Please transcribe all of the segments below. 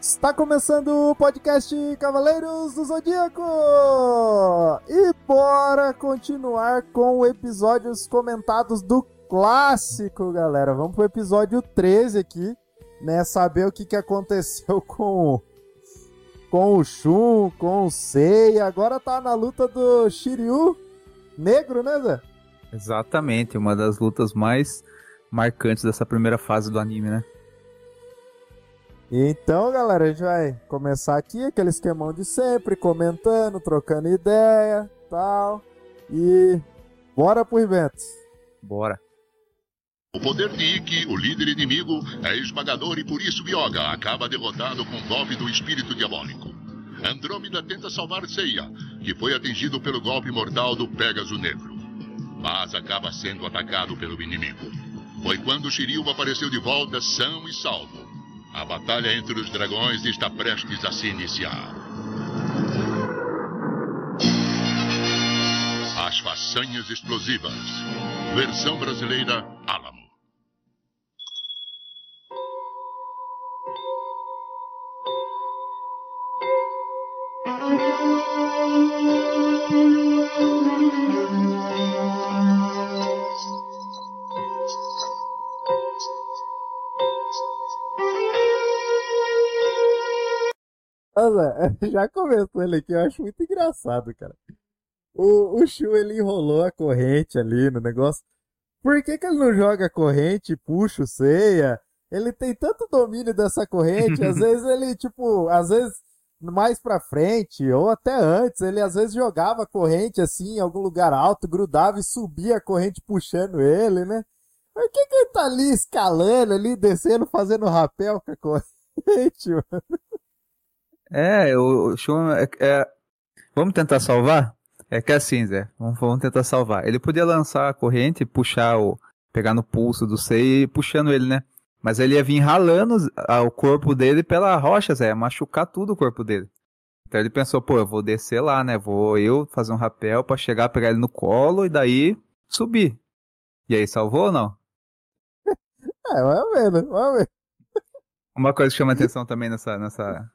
Está começando o podcast Cavaleiros do Zodíaco! E bora continuar com episódios comentados do clássico, galera. Vamos pro episódio 13 aqui, né? Saber o que, que aconteceu com, com o Shun, com o Sei. Agora tá na luta do Shiryu negro, né, Zé? Exatamente, uma das lutas mais marcantes dessa primeira fase do anime, né? Então, galera, a gente vai começar aqui aquele esquemão de sempre, comentando, trocando ideia, tal. E bora pro evento. Bora. O poder de Ikki, o líder inimigo, é esmagador e por isso Yoga acaba derrotado com o golpe do espírito diabólico. Andrômeda tenta salvar Seiya, que foi atingido pelo golpe mortal do Pégaso Negro. Mas acaba sendo atacado pelo inimigo. Foi quando Shiryu apareceu de volta são e salvo. A batalha entre os dragões está prestes a se iniciar. As façanhas explosivas. Versão brasileira Alamo. Olha, já começou ele aqui, eu acho muito engraçado, cara. O, o Shu, ele enrolou a corrente ali no negócio. Por que, que ele não joga a corrente, puxa o ceia? Ele tem tanto domínio dessa corrente, às vezes ele, tipo, às vezes mais pra frente, ou até antes, ele às vezes jogava a corrente assim em algum lugar alto, grudava e subia a corrente puxando ele, né? Por que, que ele tá ali escalando, ali, descendo, fazendo rapel com a corrente, mano? É, o Shun é, é, Vamos tentar salvar? É que é assim, Zé. Vamos, vamos tentar salvar. Ele podia lançar a corrente, puxar o. pegar no pulso do Sei e puxando ele, né? Mas ele ia vir ralando o corpo dele pela rocha, Zé, machucar tudo o corpo dele. Então ele pensou, pô, eu vou descer lá, né? Vou eu fazer um rapel para chegar, pegar ele no colo e daí subir. E aí, salvou ou não? É, vai vendo, vai vendo. Uma coisa que chama atenção também nessa, nessa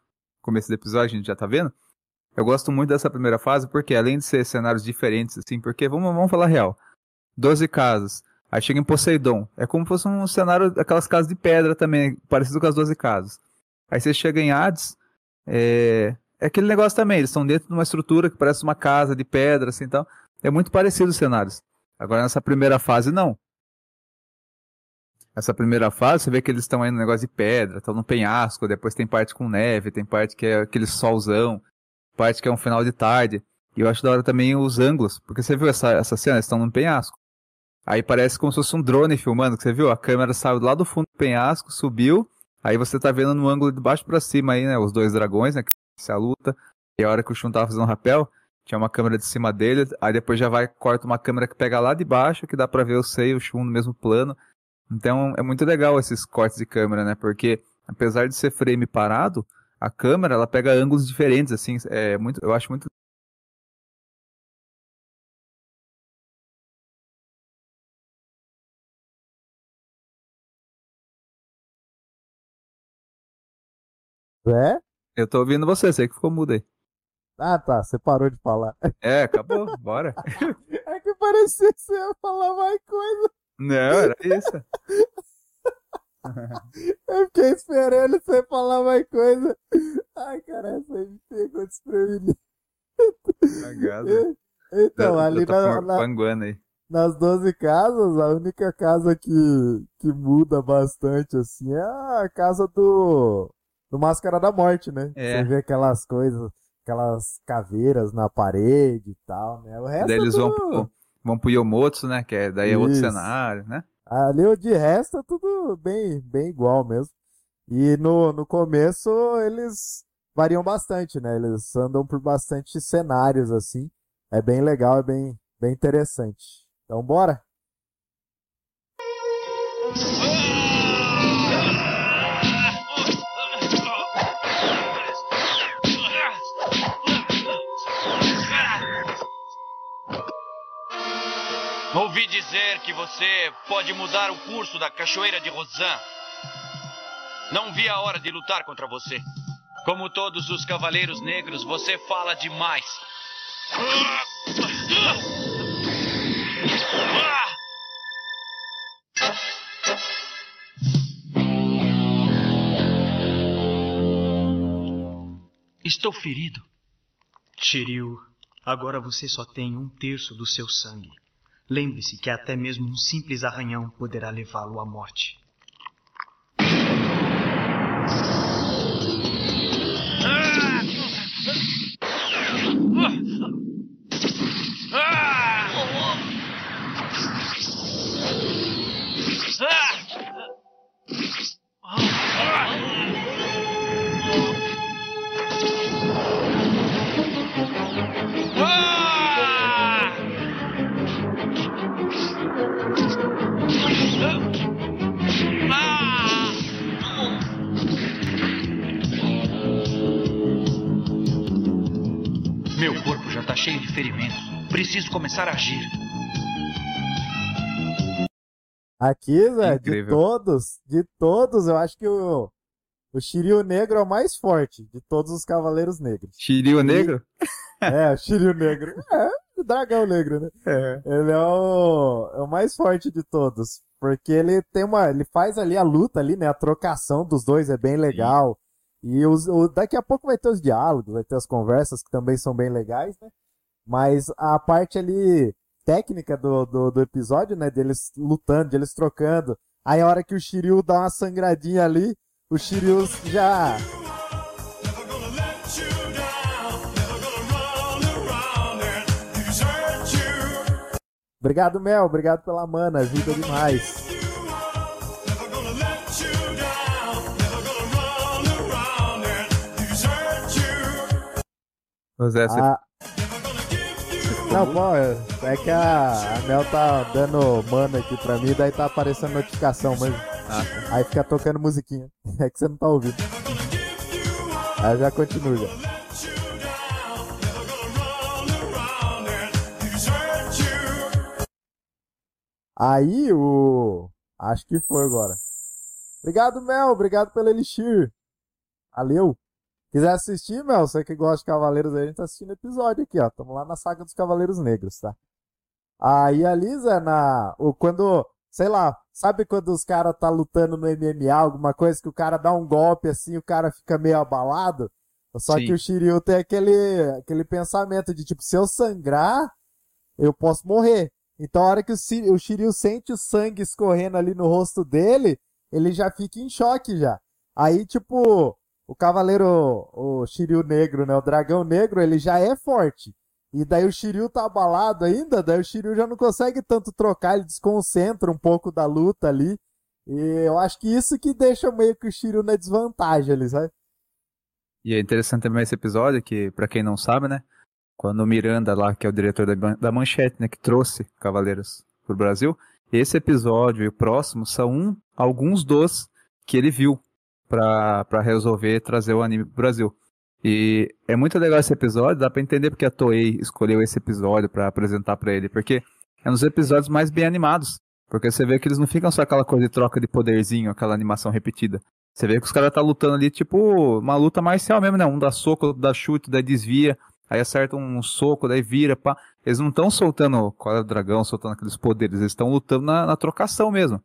começo do episódio, a gente já tá vendo. Eu gosto muito dessa primeira fase porque, além de ser cenários diferentes, assim, porque, vamos, vamos falar real. 12 casas. Aí chega em Poseidon. É como se fosse um cenário daquelas casas de pedra também, parecido com as 12 casas. Aí você chega em Hades, é, é aquele negócio também, eles estão dentro de uma estrutura que parece uma casa de pedra, assim, então. É muito parecido os cenários. Agora nessa primeira fase, não. Essa primeira fase, você vê que eles estão aí no negócio de pedra, estão no penhasco, depois tem parte com neve, tem parte que é aquele solzão, parte que é um final de tarde. E eu acho da hora também os ângulos, porque você viu essa, essa cena, eles estão num penhasco. Aí parece como se fosse um drone filmando, que você viu? A câmera saiu lá do fundo do penhasco, subiu, aí você tá vendo no ângulo de baixo para cima aí, né, os dois dragões, né, que se a luta. E a hora que o Shun tava fazendo rapel, tinha uma câmera de cima dele, aí depois já vai, corta uma câmera que pega lá de baixo, que dá pra ver o Sei e o Shun no mesmo plano. Então é muito legal esses cortes de câmera, né? Porque apesar de ser frame parado, a câmera ela pega ângulos diferentes, assim, é muito, eu acho muito É? Eu tô ouvindo você, sei que ficou mudo aí. Ah, tá, você parou de falar. É, acabou, bora. É que parecia que você ia falar mais coisa. Não, era isso. Eu fiquei esperando você falar mais coisa. Ai, cara, essa aí me pegou desprevenido. Cagado. Então, Já- ali já na, na- nas 12 casas, a única casa que, que muda bastante, assim, é a casa do, do Máscara da Morte, né? É. Você vê aquelas coisas, aquelas caveiras na parede e tal, né? O resto Daí é eles vão tudo- pro, vão pro Yomotsu, né? Que é, daí é outro Isso. cenário, né? Ali o de resto é tudo bem, bem igual mesmo. E no, no começo eles variam bastante, né? Eles andam por bastante cenários assim. É bem legal, é bem, bem interessante. Então bora? Ouvi dizer que você pode mudar o curso da Cachoeira de Rosan. Não vi a hora de lutar contra você. Como todos os cavaleiros negros, você fala demais. Estou ferido. Shiryu, agora você só tem um terço do seu sangue. Lembre-se que até mesmo um simples arranhão poderá levá-lo à morte. Meu está cheio de ferimentos. Preciso começar a agir. Aqui, Zé, de todos, de todos, eu acho que o, o Shiryu Negro é o mais forte de todos os Cavaleiros Negros. Shiryu Negro? É, o Shiryu Negro. É, o Dragão Negro, né? É. Ele é o, é o mais forte de todos. Porque ele tem uma. Ele faz ali a luta ali, né? A trocação dos dois é bem legal. E os, o, daqui a pouco vai ter os diálogos, vai ter as conversas que também são bem legais, né? Mas a parte ali técnica do, do, do episódio, né? Deles lutando, deles trocando. Aí a hora que o Shiryu dá uma sangradinha ali, o Shiryu já. Obrigado, Mel. Obrigado pela mana. Ajuda demais. Você Ah. Não, pô, é é que a, a Mel tá dando mana aqui pra mim, daí tá aparecendo notificação, mas Ah, aí fica tocando musiquinha. É que você não tá ouvindo. Aí já continuo já. Aí o. Acho que foi agora. Obrigado, Mel. Obrigado pelo Elixir. Valeu. Quiser assistir, Mel, você que gosta de Cavaleiros, aí, a gente tá assistindo episódio aqui, ó. Tamo lá na saga dos Cavaleiros Negros, tá? Aí a Lisa, na. O, quando. Sei lá, sabe quando os caras tá lutando no MMA, alguma coisa que o cara dá um golpe assim, o cara fica meio abalado? Só Sim. que o Shiryu tem aquele, aquele pensamento de tipo, se eu sangrar, eu posso morrer. Então a hora que o, o Shiryu sente o sangue escorrendo ali no rosto dele, ele já fica em choque já. Aí, tipo, o cavaleiro, o Shiryu negro, né? O dragão negro, ele já é forte. E daí o Shiryu tá abalado ainda, daí o Shiryu já não consegue tanto trocar, ele desconcentra um pouco da luta ali. E eu acho que isso que deixa meio que o Shiryu na desvantagem ali, sabe? E é interessante também esse episódio, que, pra quem não sabe, né? Quando o Miranda lá, que é o diretor da Manchete, né? Que trouxe Cavaleiros pro Brasil. Esse episódio e o próximo são um, alguns dos que ele viu pra resolver trazer o anime pro Brasil. E é muito legal esse episódio, dá pra entender porque a Toei escolheu esse episódio pra apresentar pra ele, porque é um dos episódios mais bem animados. Porque você vê que eles não ficam só aquela coisa de troca de poderzinho, aquela animação repetida. Você vê que os caras tá lutando ali, tipo, uma luta marcial mesmo, né? Um dá soco, outro dá chute, daí desvia, aí acerta um soco, daí vira, pá. Eles não estão soltando é o dragão, soltando aqueles poderes, eles estão lutando na, na trocação mesmo.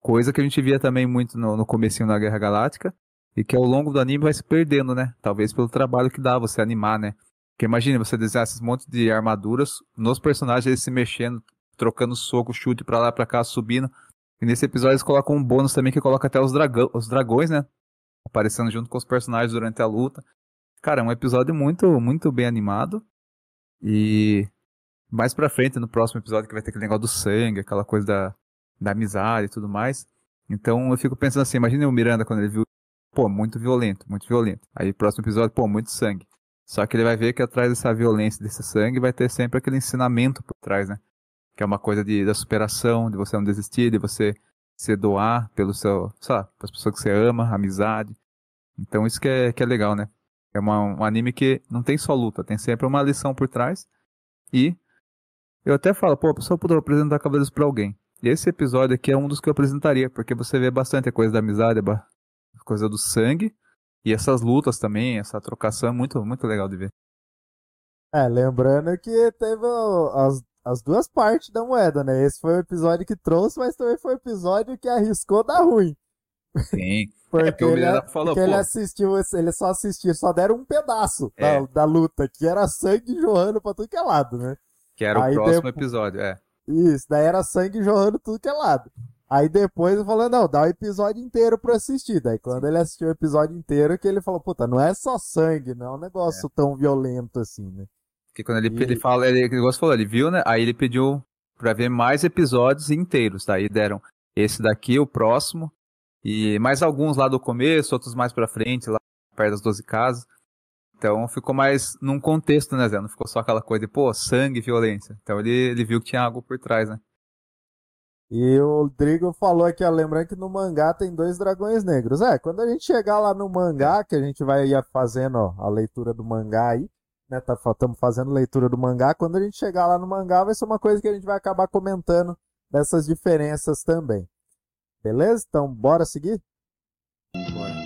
Coisa que a gente via também muito no, no comecinho da Guerra Galáctica, e que ao longo do anime vai se perdendo, né? Talvez pelo trabalho que dá você animar, né? Porque imagine você desenhar esses montes de armaduras, nos personagens eles se mexendo, trocando soco, chute pra lá, pra cá, subindo. E nesse episódio eles colocam um bônus também que coloca até os, dragão, os dragões, né? Aparecendo junto com os personagens durante a luta. Cara, é um episódio muito, muito bem animado. E mais pra frente, no próximo episódio, que vai ter aquele negócio do sangue, aquela coisa da, da amizade e tudo mais. Então eu fico pensando assim, imagina o Miranda quando ele viu, pô, muito violento, muito violento. Aí próximo episódio, pô, muito sangue. Só que ele vai ver que atrás dessa violência, desse sangue, vai ter sempre aquele ensinamento por trás, né? Que é uma coisa de, da superação, de você não desistir, de você se doar pelo seu, sei lá, pessoas que você ama, amizade. Então isso que é, que é legal, né? É uma, um anime que não tem só luta, tem sempre uma lição por trás. E Eu até falo, pô, a pessoa poderia apresentar Cavaleiros pra alguém. E esse episódio aqui é um dos que eu apresentaria, porque você vê bastante a coisa da amizade, a coisa do sangue, e essas lutas também, essa trocação é muito, muito legal de ver. É, lembrando que teve as, as duas partes da moeda, né? Esse foi o episódio que trouxe, mas também foi o episódio que arriscou dar ruim. Sim. Porque, é, ele, falou, porque ele assistiu, ele só assistiu, só deram um pedaço é. da, da, luta, que era sangue jorrando pra tudo que é lado, né? Que era Aí o próximo depois... episódio, é. Isso, daí era sangue jorrando tudo que é lado. Aí depois ele falou, não, dá o episódio inteiro pra assistir. Daí quando ele assistiu o episódio inteiro, que ele falou, puta, não é só sangue, não é um negócio é. tão violento assim, né? Porque quando ele, e... ele fala, ele, ele falou, ele viu, né? Aí ele pediu pra ver mais episódios inteiros. Daí deram esse daqui, o próximo, e mais alguns lá do começo, outros mais pra frente, lá perto das 12 casas. Então ficou mais num contexto, né, Zé? Não ficou só aquela coisa de, pô, sangue e violência. Então ele, ele viu que tinha algo por trás, né? E o Rodrigo falou aqui, ó, lembrando que no mangá tem dois dragões negros. É, quando a gente chegar lá no mangá, que a gente vai ir fazendo ó, a leitura do mangá aí, né? Tá, estamos fazendo leitura do mangá. Quando a gente chegar lá no mangá, vai ser uma coisa que a gente vai acabar comentando dessas diferenças também. Beleza? Então, bora seguir? Bora.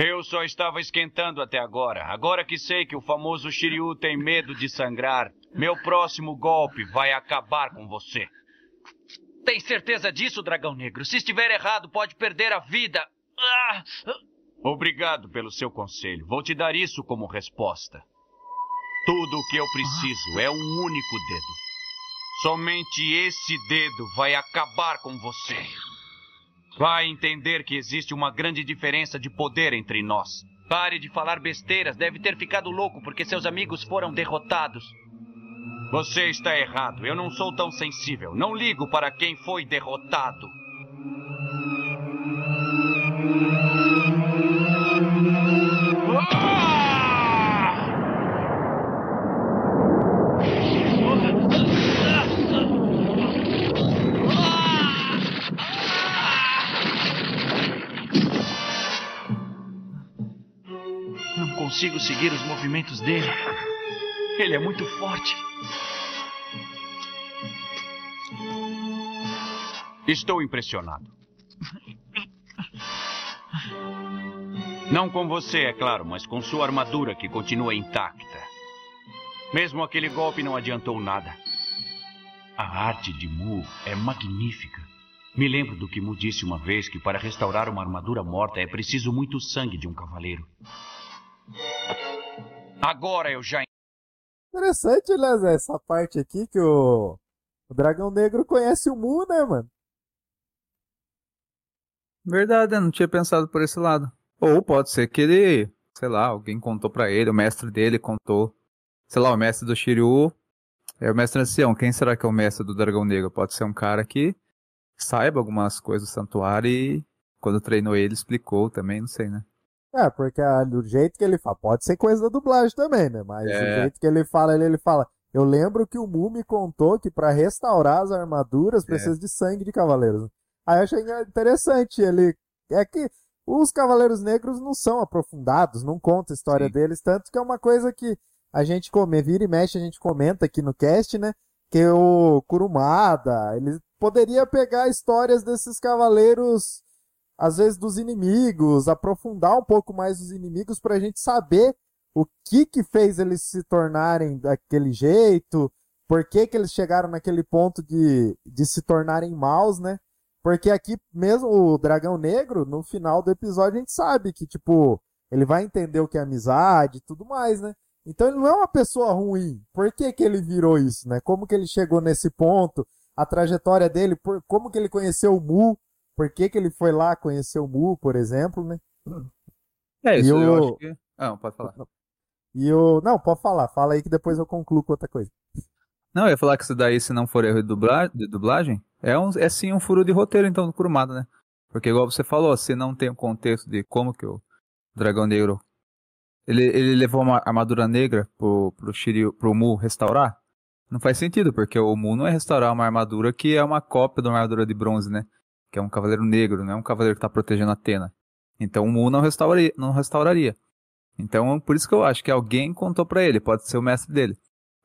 Eu só estava esquentando até agora. Agora que sei que o famoso Shiryu tem medo de sangrar, meu próximo golpe vai acabar com você. Tem certeza disso, Dragão Negro? Se estiver errado, pode perder a vida. Ah! Obrigado pelo seu conselho. Vou te dar isso como resposta. Tudo o que eu preciso é um único dedo. Somente esse dedo vai acabar com você. Vai entender que existe uma grande diferença de poder entre nós. Pare de falar besteiras. Deve ter ficado louco porque seus amigos foram derrotados. Você está errado. Eu não sou tão sensível. Não ligo para quem foi derrotado. Consigo seguir os movimentos dele. Ele é muito forte. Estou impressionado. Não com você, é claro, mas com sua armadura que continua intacta. Mesmo aquele golpe não adiantou nada. A arte de Mu é magnífica. Me lembro do que Mu disse uma vez que para restaurar uma armadura morta é preciso muito sangue de um cavaleiro. Agora eu já. Interessante, né, essa parte aqui que o, o Dragão Negro conhece o Mu, né, mano? Verdade, eu não tinha pensado por esse lado. Ou pode ser que ele, sei lá, alguém contou para ele, o mestre dele contou. Sei lá, o mestre do Shiryu é o mestre ancião. Quem será que é o mestre do Dragão Negro? Pode ser um cara que saiba algumas coisas do santuário e quando treinou ele explicou também, não sei, né? É, porque ah, do jeito que ele fala, pode ser coisa da dublagem também, né? Mas é. do jeito que ele fala, ele, ele fala. Eu lembro que o Mu me contou que para restaurar as armaduras é. precisa de sangue de cavaleiros. Aí eu achei interessante. Ele. É que os Cavaleiros Negros não são aprofundados, não conta a história Sim. deles, tanto que é uma coisa que a gente come, vira e mexe, a gente comenta aqui no cast, né? Que o Kurumada, ele poderia pegar histórias desses cavaleiros às vezes dos inimigos, aprofundar um pouco mais os inimigos para a gente saber o que que fez eles se tornarem daquele jeito, por que que eles chegaram naquele ponto de, de se tornarem maus, né? Porque aqui mesmo o Dragão Negro, no final do episódio, a gente sabe que, tipo, ele vai entender o que é amizade e tudo mais, né? Então ele não é uma pessoa ruim. Por que que ele virou isso, né? Como que ele chegou nesse ponto? A trajetória dele, por, como que ele conheceu o Mu? Por que, que ele foi lá conhecer o Mu, por exemplo, né? É isso, e eu o... acho que... Ah, não, pode falar. E o... Não, pode falar. Fala aí que depois eu concluo com outra coisa. Não, eu ia falar que isso daí, se não for erro de dublagem, de dublagem é, um, é sim um furo de roteiro, então, do Kurumada, né? Porque igual você falou, se não tem o contexto de como que o dragão negro ele, ele levou uma armadura negra pro, pro, Shiryu, pro Mu restaurar, não faz sentido, porque o Mu não é restaurar uma armadura que é uma cópia de uma armadura de bronze, né? Que é um cavaleiro negro, não é um cavaleiro que tá protegendo Atena. Então o Mu não restauraria, não restauraria. Então, por isso que eu acho que alguém contou para ele, pode ser o mestre dele.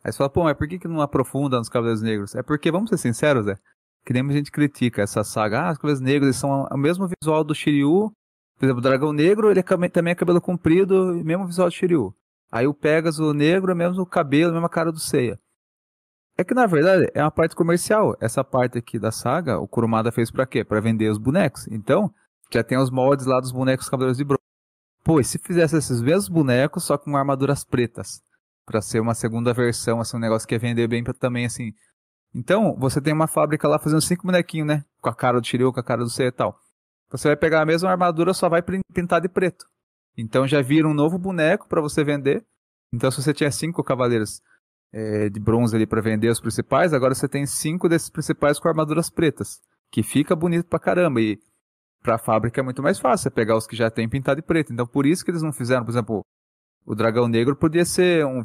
Aí você fala, pô, mas por que, que não aprofunda nos Cavaleiros Negros? É porque, vamos ser sinceros, é, que nem a gente critica essa saga, ah, os Cavaleiros Negros eles são o mesmo visual do Shiryu, por exemplo, o Dragão Negro, ele é, também é cabelo comprido, mesmo visual do Shiryu. Aí o Pegasus Negro é mesmo o cabelo, mesma cara do Seiya. É que na verdade é uma parte comercial. Essa parte aqui da saga, o Kurumada fez para quê? Para vender os bonecos. Então, já tem os moldes lá dos bonecos Cavaleiros de Bronze. Pô, e se fizesse esses mesmos bonecos, só com armaduras pretas? para ser uma segunda versão, assim, um negócio que ia vender bem pra, também, assim. Então, você tem uma fábrica lá fazendo cinco bonequinhos, né? Com a cara do Shiryu, com a cara do C e tal. Você vai pegar a mesma armadura, só vai pintar de preto. Então já vira um novo boneco para você vender. Então se você tinha cinco cavaleiros é, de bronze ali para vender os principais, agora você tem cinco desses principais com armaduras pretas. Que fica bonito pra caramba. E pra fábrica é muito mais fácil você pegar os que já tem pintado de preto. Então por isso que eles não fizeram, por exemplo, o dragão negro podia ser um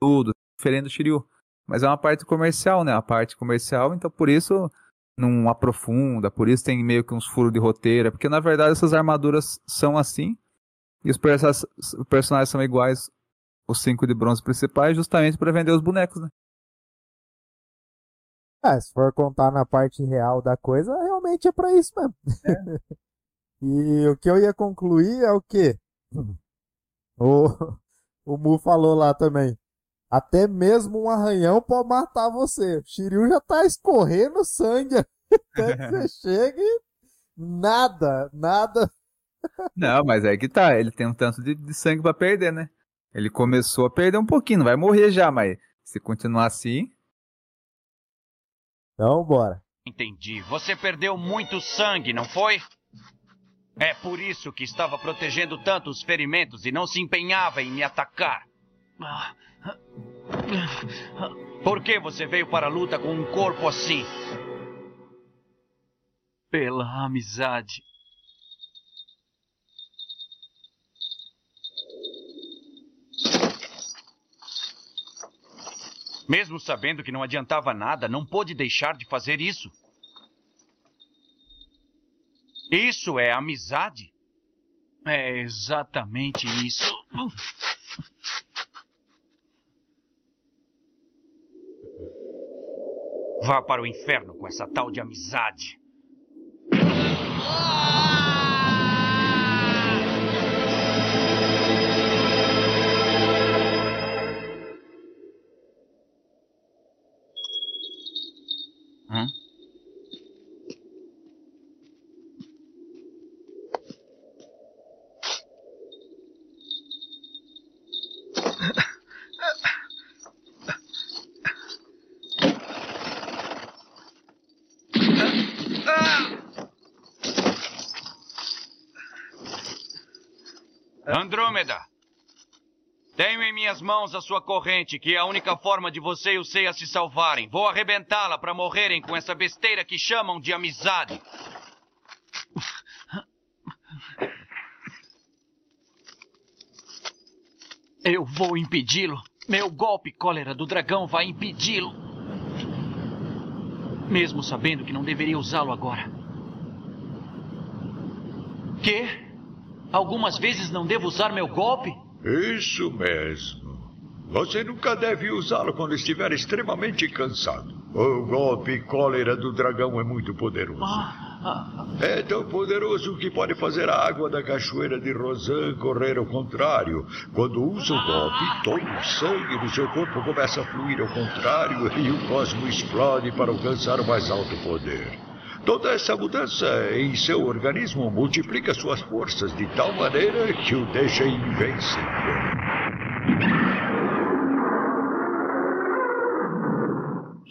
tudo diferente do Shiryu. Mas é uma parte comercial, né? A parte comercial, então por isso não aprofunda, por isso tem meio que uns furos de roteiro, porque na verdade essas armaduras são assim, e os personagens são iguais, os cinco de bronze principais, justamente para vender os bonecos, né? É, se for contar na parte real da coisa, realmente é para isso mesmo. É. e o que eu ia concluir é o quê? O, o Mu falou lá também. Até mesmo um arranhão pode matar você. O Shiryu já tá escorrendo sangue até que você chega e nada, nada. Não, mas é que tá. Ele tem um tanto de, de sangue para perder, né? Ele começou a perder um pouquinho, não vai morrer já, mas se continuar assim. Então, bora. Entendi. Você perdeu muito sangue, não foi? É por isso que estava protegendo tanto os ferimentos e não se empenhava em me atacar. Por que você veio para a luta com um corpo assim? Pela amizade. Mesmo sabendo que não adiantava nada, não pôde deixar de fazer isso. Isso é amizade? É exatamente isso. Vá para o inferno com essa tal de amizade. Hum? Mãos a sua corrente, que é a única forma de você e o Seiya se salvarem. Vou arrebentá-la para morrerem com essa besteira que chamam de amizade. Eu vou impedi-lo. Meu golpe cólera do dragão vai impedi-lo. Mesmo sabendo que não deveria usá-lo agora. Que? Algumas vezes não devo usar meu golpe? Isso mesmo. Você nunca deve usá-lo quando estiver extremamente cansado. O golpe cólera do dragão é muito poderoso. Ah. É tão poderoso que pode fazer a água da cachoeira de Rosan correr ao contrário. Quando usa o golpe, todo o sangue do seu corpo começa a fluir ao contrário e o cosmo explode para alcançar o mais alto poder. Toda essa mudança em seu organismo multiplica suas forças de tal maneira que o deixa invencível.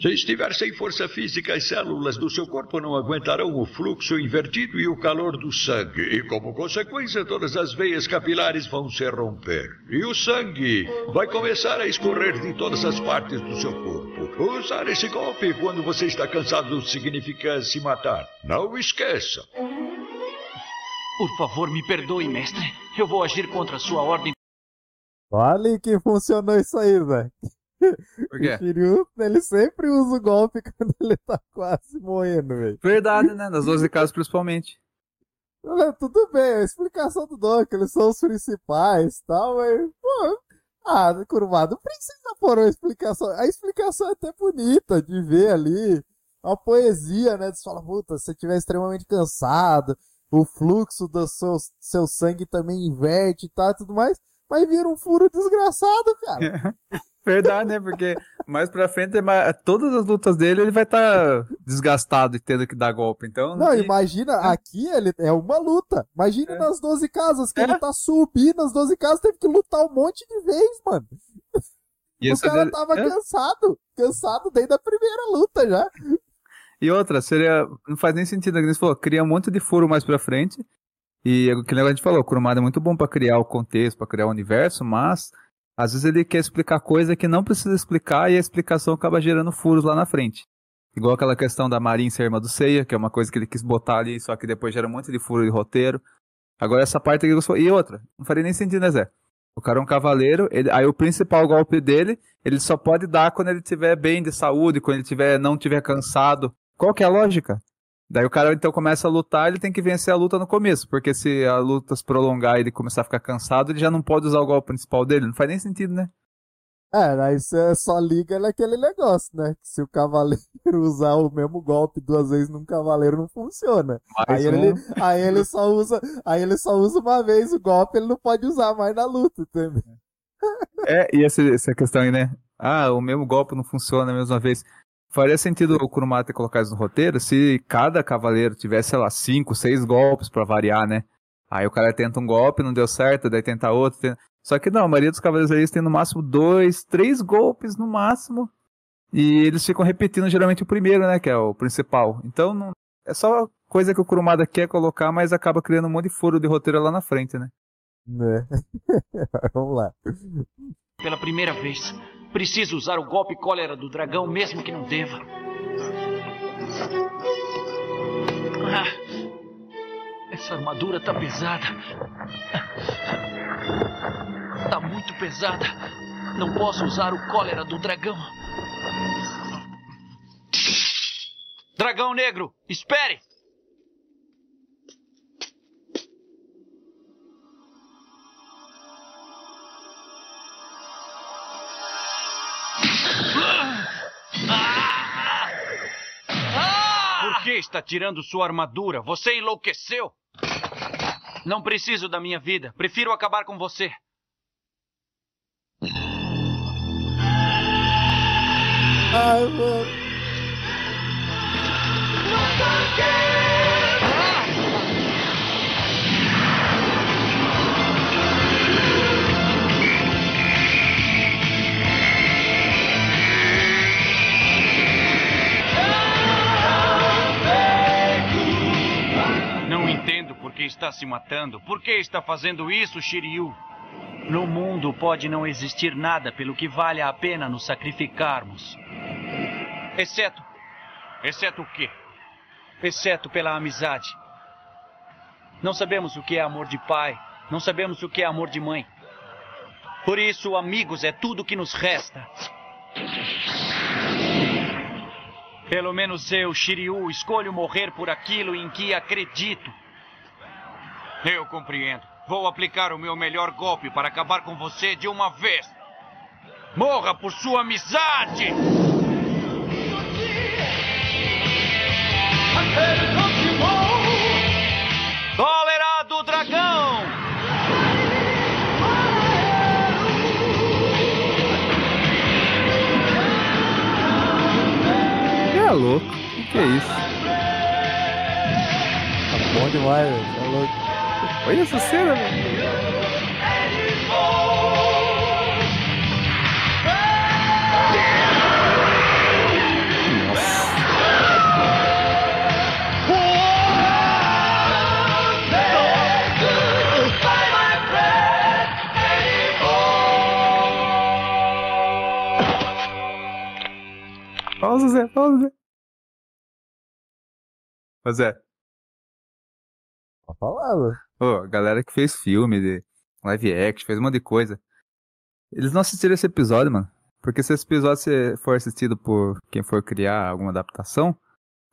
Se estiver sem força física, as células do seu corpo não aguentarão o fluxo invertido e o calor do sangue, e como consequência, todas as veias capilares vão se romper. E o sangue vai começar a escorrer de todas as partes do seu corpo. Usar esse golpe quando você está cansado significa se matar. Não esqueça. Por favor, me perdoe, mestre. Eu vou agir contra a sua ordem. Olha que funcionou isso aí, velho. Por quê? O Shiryu, ele sempre usa o golpe quando ele tá quase morrendo, velho. Verdade, né? Nas 12 casas principalmente. Tudo bem, a explicação do Doc, eles são os principais e tal, mas, pô, ah, não precisa pôr uma explicação. A explicação é até bonita de ver ali, uma poesia, né? Você fala, puta, se você estiver extremamente cansado, o fluxo do seu, seu sangue também inverte e tal, e tudo mais, mas vira um furo desgraçado, cara. Verdade, né? Porque mais pra frente, é todas as lutas dele, ele vai estar desgastado e tendo que dar golpe. Então, Não, tem- imagina, aqui ele é uma luta. Imagina É. nas 12 casas, que É. ele tá subindo nas 12 casas, teve que lutar um monte de vezes, mano. e o cara dele- tava é. cansado, cansado desde a primeira luta já. E outra, seria. Não faz nem sentido, né? que Você falou, cria um monte de furo mais pra frente. E é o que a gente falou, o Kurumada é muito bom pra criar o contexto, pra criar o universo, mas às vezes ele quer explicar coisa que não precisa explicar e a explicação acaba gerando furos lá na frente. Igual aquela questão da Marin ser irmã do Seiya, que é uma coisa que ele quis botar ali, só que depois gera um monte de furo de roteiro. Agora essa parte aqui gostou. E outra, não faria nem sentido, né, Zé? O cara é um cavaleiro, ele, aí o principal golpe dele, ele só pode dar quando ele tiver bem de saúde, quando ele tiver, não tiver cansado. Qual que é a lógica? Daí o cara então começa a lutar, ele tem que vencer a luta no começo, porque se a luta se prolongar e ele começar a ficar cansado, ele já não pode usar o golpe principal dele, não faz nem sentido, né? É, aí você só liga naquele negócio, né? Que se o cavaleiro usar o mesmo golpe duas vezes num cavaleiro não funciona. Mais Aí um- ele, aí ele só usa, aí ele só usa uma vez o golpe, ele não pode usar mais na luta, entendeu? É, e essa, essa questão aí, né? Ah, o mesmo golpe não funciona a mesma vez. Faria sentido o Kurumada ter colocado isso no roteiro se cada cavaleiro tivesse, sei lá, cinco, seis golpes pra variar, né? Aí o cara tenta um golpe, não deu certo, daí tenta outro. tenta- Só que não, a maioria dos cavaleiros aí tem no máximo dois, três golpes no máximo. E eles ficam repetindo geralmente o primeiro, né? Que é o principal. Então não... é só coisa que o Kurumada quer colocar, mas acaba criando um monte de furo de roteiro lá na frente, né? Né? Vamos lá. Pela primeira vez, preciso usar o golpe cólera do dragão, mesmo que não deva. Ah, essa armadura tá pesada. Tá muito pesada. Não posso usar o cólera do dragão. Dragão negro, espere! Por que está tirando sua armadura? Você enlouqueceu? Não preciso da minha vida. Prefiro acabar com você. Ai, mano. Está se matando. Por que está fazendo isso, Shiryu? No mundo pode não existir nada pelo que vale a pena nos sacrificarmos. Exceto. Exceto o quê? Exceto pela amizade. Não sabemos o que é amor de pai. Não sabemos o que é amor de mãe. Por isso, amigos é tudo que nos resta. Pelo menos eu, Shiryu, escolho morrer por aquilo em que acredito. Eu compreendo. Vou aplicar o meu melhor golpe para acabar com você de uma vez. Morra por sua amizade! Cólera do dragão! É louco. O que é isso? Tá bom demais, velho. Tá louco. Olha essa cena. Pausa, Zé, pausa, Zé. Mas é. Pode falar, a galera que fez filme, de live action, fez um monte de coisa. Eles não assistiram esse episódio, mano. Porque se esse episódio for assistido por quem for criar alguma adaptação,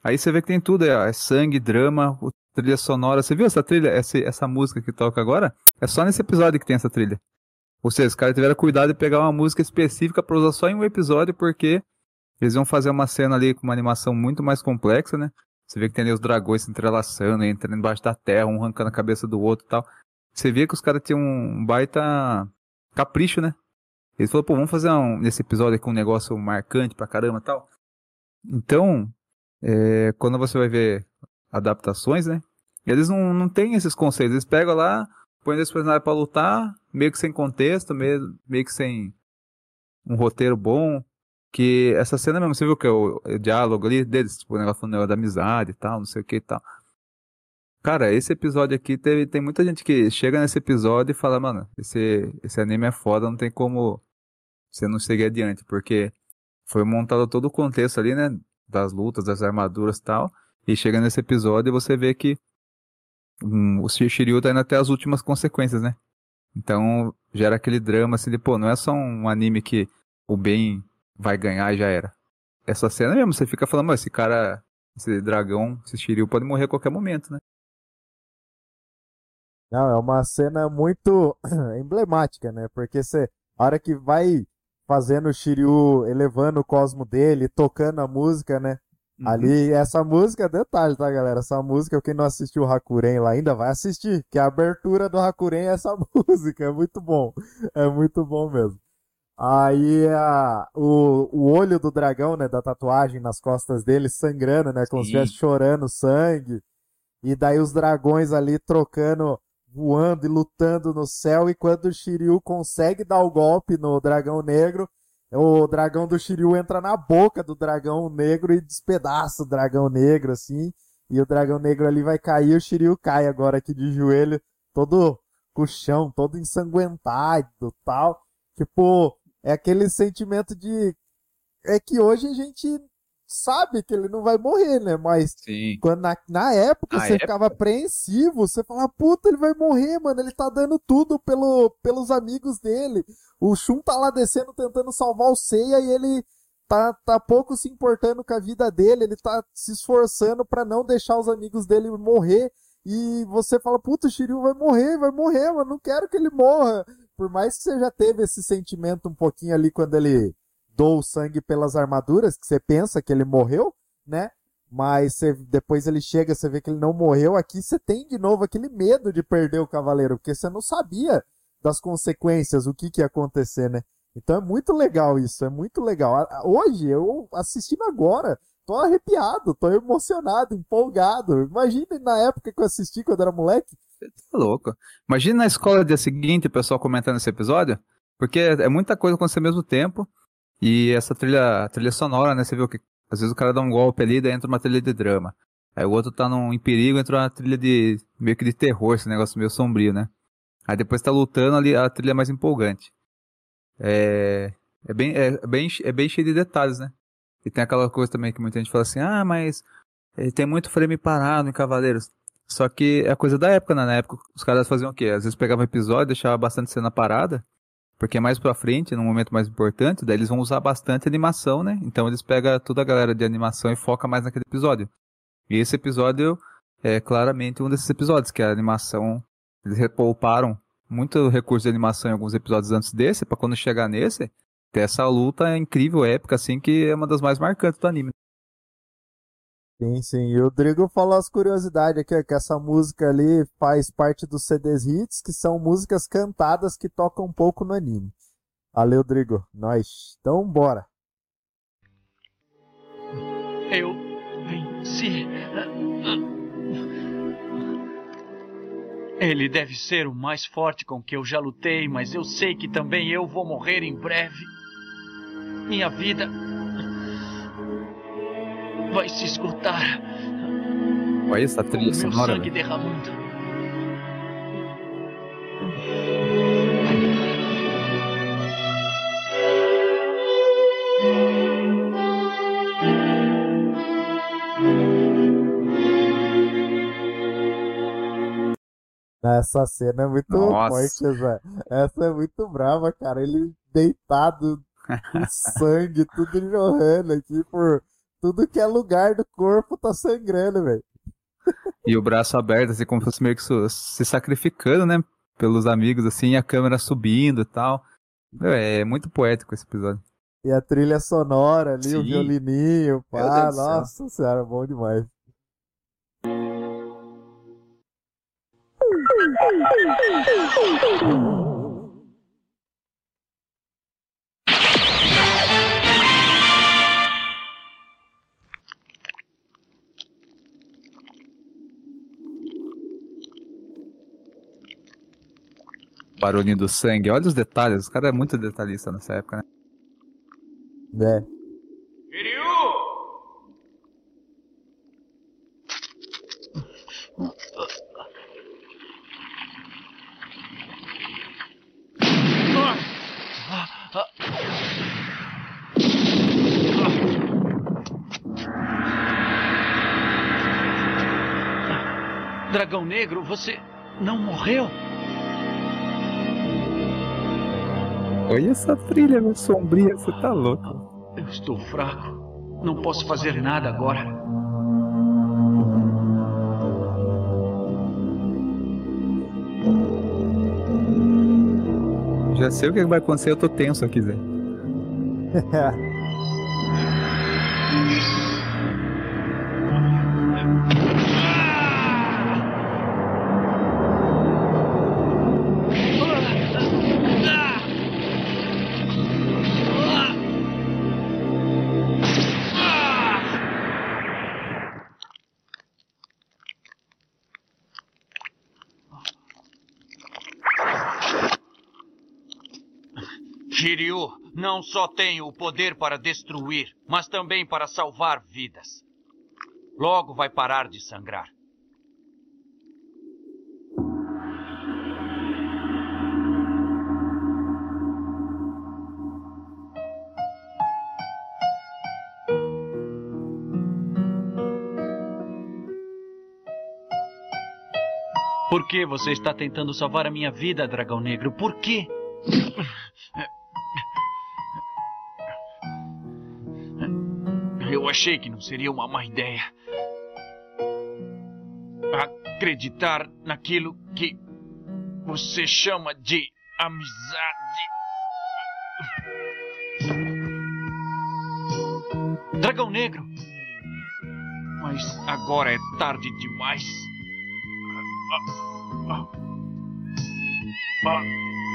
aí você vê que tem tudo, é, é sangue, drama, trilha sonora. Você viu essa trilha, essa, essa música que toca agora? É só nesse episódio que tem essa trilha. Ou seja, os caras tiveram cuidado de pegar uma música específica para usar só em um episódio, porque eles vão fazer uma cena ali com uma animação muito mais complexa, né? Você vê que tem ali os dragões se entrelaçando, entrando embaixo da terra, um arrancando a cabeça do outro e tal. Você vê que os caras tinham um baita capricho, né? Eles falaram, pô, vamos fazer um, nesse episódio aqui um negócio marcante pra caramba e tal. Então, é, quando você vai ver adaptações, né? Eles não, não têm esses conceitos. Eles pegam lá, põem esse personagem pra lutar, meio que sem contexto, meio, meio que sem um roteiro bom. Que essa cena mesmo, você viu que é o, o diálogo ali deles, tipo, o negócio, o negócio da amizade e tal, não sei o que e tal. Cara, esse episódio aqui teve, tem muita gente que chega nesse episódio e fala, mano, esse, esse anime é foda, não tem como você não seguir adiante, porque foi montado todo o contexto ali, né? Das lutas, das armaduras e tal. E chega nesse episódio e você vê que hum, o Shiryu tá indo até as últimas consequências, né? Então gera aquele drama assim de, pô, não é só um anime que o bem vai ganhar e já era. Essa cena mesmo, você fica falando, mas esse cara, esse dragão, esse Shiryu pode morrer a qualquer momento, né? Não, é uma cena muito emblemática, né? Porque você, a hora que vai fazendo o Shiryu elevando o cosmo dele, tocando a música, né? Uhum. Ali, essa música, detalhe, tá, galera? Essa música, quem não assistiu o Hakuren lá ainda vai assistir, que a abertura do Hakuren é essa música, é muito bom. É muito bom mesmo. Aí a, o, o olho do dragão, né, da tatuagem nas costas dele sangrando, né, como se estivesse chorando sangue. E daí os dragões ali trocando, voando e lutando no céu. E quando o Shiryu consegue dar o golpe no dragão negro, o dragão do Shiryu entra na boca do dragão negro e despedaça o dragão negro, assim. E o dragão negro ali vai cair, o Shiryu cai agora aqui de joelho, todo com o chão, todo ensanguentado tal. Tipo, é aquele sentimento de. É que hoje a gente sabe que ele não vai morrer, né? Mas Sim. quando na, na época Na você época. ficava apreensivo, você falava, puta, ele vai morrer, mano, ele tá dando tudo pelo, pelos amigos dele. O Shun tá lá descendo tentando salvar o Seiya e ele tá, tá pouco se importando com a vida dele, ele tá se esforçando pra não deixar os amigos dele morrer. E você fala, puta, o Shiryu vai morrer, vai morrer, mano, não quero que ele morra. Por mais que você já teve esse sentimento um pouquinho ali quando ele doou sangue pelas armaduras, que você pensa que ele morreu, né? Mas você- depois ele chega, você vê que ele não morreu. Aqui você tem de novo aquele medo de perder o cavaleiro, porque você não sabia das consequências, o que, que ia acontecer, né? Então é muito legal isso, é muito legal. Hoje, eu assistindo agora, tô arrepiado, tô emocionado, empolgado. Imagina na época que eu assisti quando era moleque. Tá louco. Imagina na escola dia seguinte o pessoal comentando esse episódio, porque é muita coisa acontecendo ao mesmo tempo. E essa trilha, trilha sonora, né? Você viu que às vezes o cara dá um golpe ali, daí entra uma trilha de drama. Aí o outro tá num, em perigo, entra uma trilha de meio que de terror, esse negócio meio sombrio, né? Aí depois tá lutando ali, a trilha é mais empolgante. É, é, bem, é, bem, é bem cheio de detalhes, né? E tem aquela coisa também que muita gente fala assim, ah, mas eh, tem muito frame parado em Cavaleiros. Só que é coisa da época, né? Na época os caras faziam o quê? Às vezes pegavam episódio, deixava bastante cena parada, porque é mais pra frente, num momento mais importante, daí eles vão usar bastante animação, né? Então eles pegam toda a galera de animação e foca mais naquele episódio. E esse episódio é claramente um desses episódios, que a animação, eles repouparam muito recurso de animação em alguns episódios antes desse, pra quando chegar nesse, essa luta incrível, épica, assim, que é uma das mais marcantes do anime. Sim, sim. E o Drigo falou as curiosidades aqui, que essa música ali faz parte dos CDs hits, que são músicas cantadas que tocam um pouco no anime. Valeu, Drigo. Nós. Então, bora. Eu venci. Ele deve ser o mais forte com que eu já lutei, mas eu sei que também eu vou morrer em breve. Minha vida vai se esgotar Olha essa com trilha meu sonora, sangue velho. derramando. essa cena é muito Nossa. forte, Zé. Essa é muito brava, cara. Ele deitado sangue, tudo jorrando aqui por tudo que é lugar do corpo tá sangrando, velho. E o braço aberto, assim, como se fosse meio que se sacrificando, né? Pelos amigos, assim, a câmera subindo e tal. É muito poético esse episódio. E a trilha sonora ali, Sim. o violininho, pá, nossa senhora, bom demais. Barulhinho do sangue, olha os detalhes, o cara é muito detalhista nessa época, né? É. Dragão Negro, você não morreu? Olha essa trilha meu, sombria, você tá louco. Eu estou fraco. Não posso fazer nada agora. Já sei o que vai acontecer, eu tô tenso aqui, Zé. não só tenho o poder para destruir, mas também para salvar vidas. Logo vai parar de sangrar. Por que você está tentando salvar a minha vida, Dragão Negro? Por quê? Eu achei que não seria uma má ideia. Acreditar naquilo que você chama de amizade. Dragão Negro! Mas agora é tarde demais.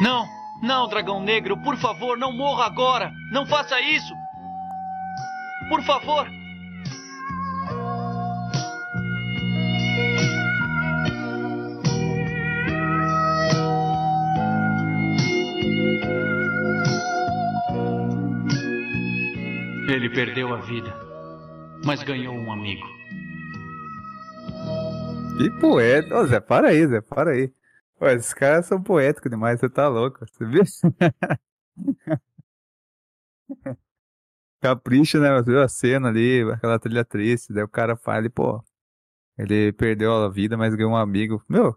Não, não, Dragão Negro, por favor, não morra agora! Não faça isso! Por favor. Ele perdeu a vida, mas ganhou um amigo. Que poeta. Ô, Zé, para aí, Zé, para aí. Ué, esses caras são poéticos demais, você tá louco. Você viu? capricha, né? A cena ali, aquela trilha triste, daí o cara fala, pô, ele perdeu a vida, mas ganhou um amigo. Meu,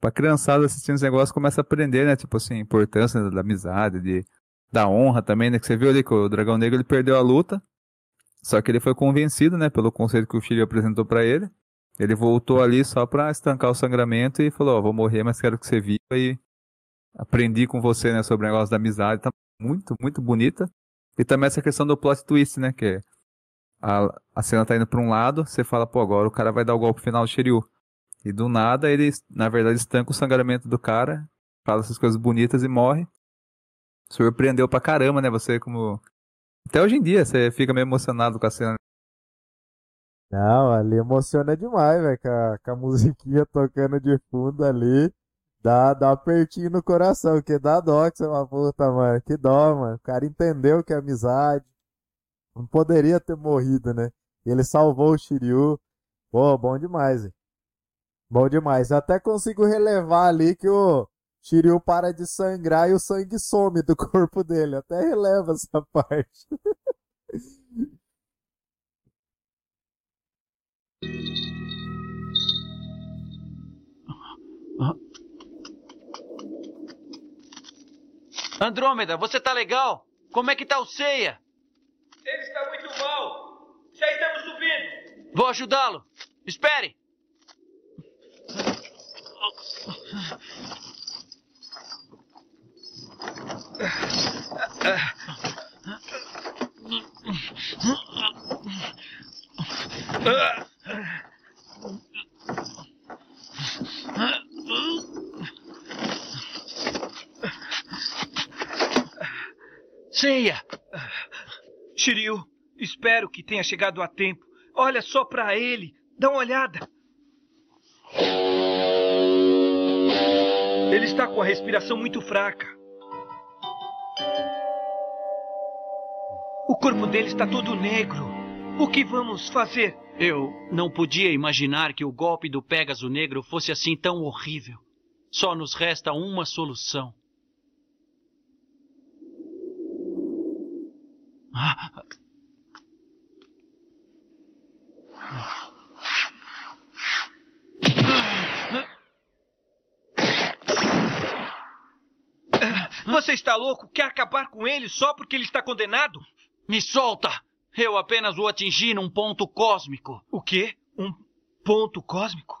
pra criançada assistindo esse negócio, começa a aprender, né? Tipo assim, importância da amizade, de, da honra também, né? Que você viu ali que o Dragão Negro ele perdeu a luta, só que ele foi convencido, né? Pelo conceito que o filho apresentou para ele. Ele voltou ali só pra estancar o sangramento e falou, ó, oh, vou morrer, mas quero que você viva e aprendi com você, né, sobre o negócio da amizade. Tá muito, muito bonita. E também essa questão do plot twist, né? Que a, a cena tá indo pra um lado, você fala, pô, agora o cara vai dar o golpe final do Shiryu. E do nada ele, na verdade, estanca o sangramento do cara, fala essas coisas bonitas e morre. Surpreendeu pra caramba, né? Você como. Até hoje em dia você fica meio emocionado com a cena. Não, ali emociona demais, velho, com, com a musiquinha tocando de fundo ali. Dá, dá um apertinho no coração, que dá dó que você é uma puta, mano. Que dó, mano. O cara entendeu que é amizade. Não poderia ter morrido, né? Ele salvou o Shiryu. Pô, bom demais, hein? Bom demais. Eu até consigo relevar ali que o Shiryu para de sangrar e o sangue some do corpo dele. até releva essa parte. Andrômeda, você tá legal? Como é que tá o Ceia? Ele está muito mal. Já estamos subindo. Vou ajudá-lo. Espere. Ceia! Shiryu, espero que tenha chegado a tempo. Olha só para ele. Dá uma olhada. Ele está com a respiração muito fraca. O corpo dele está todo negro. O que vamos fazer? Eu não podia imaginar que o golpe do Pégaso Negro fosse assim tão horrível. Só nos resta uma solução. Ah. Você está louco? Quer acabar com ele só porque ele está condenado? Me solta! Eu apenas o atingi num ponto cósmico. O quê? Um ponto cósmico?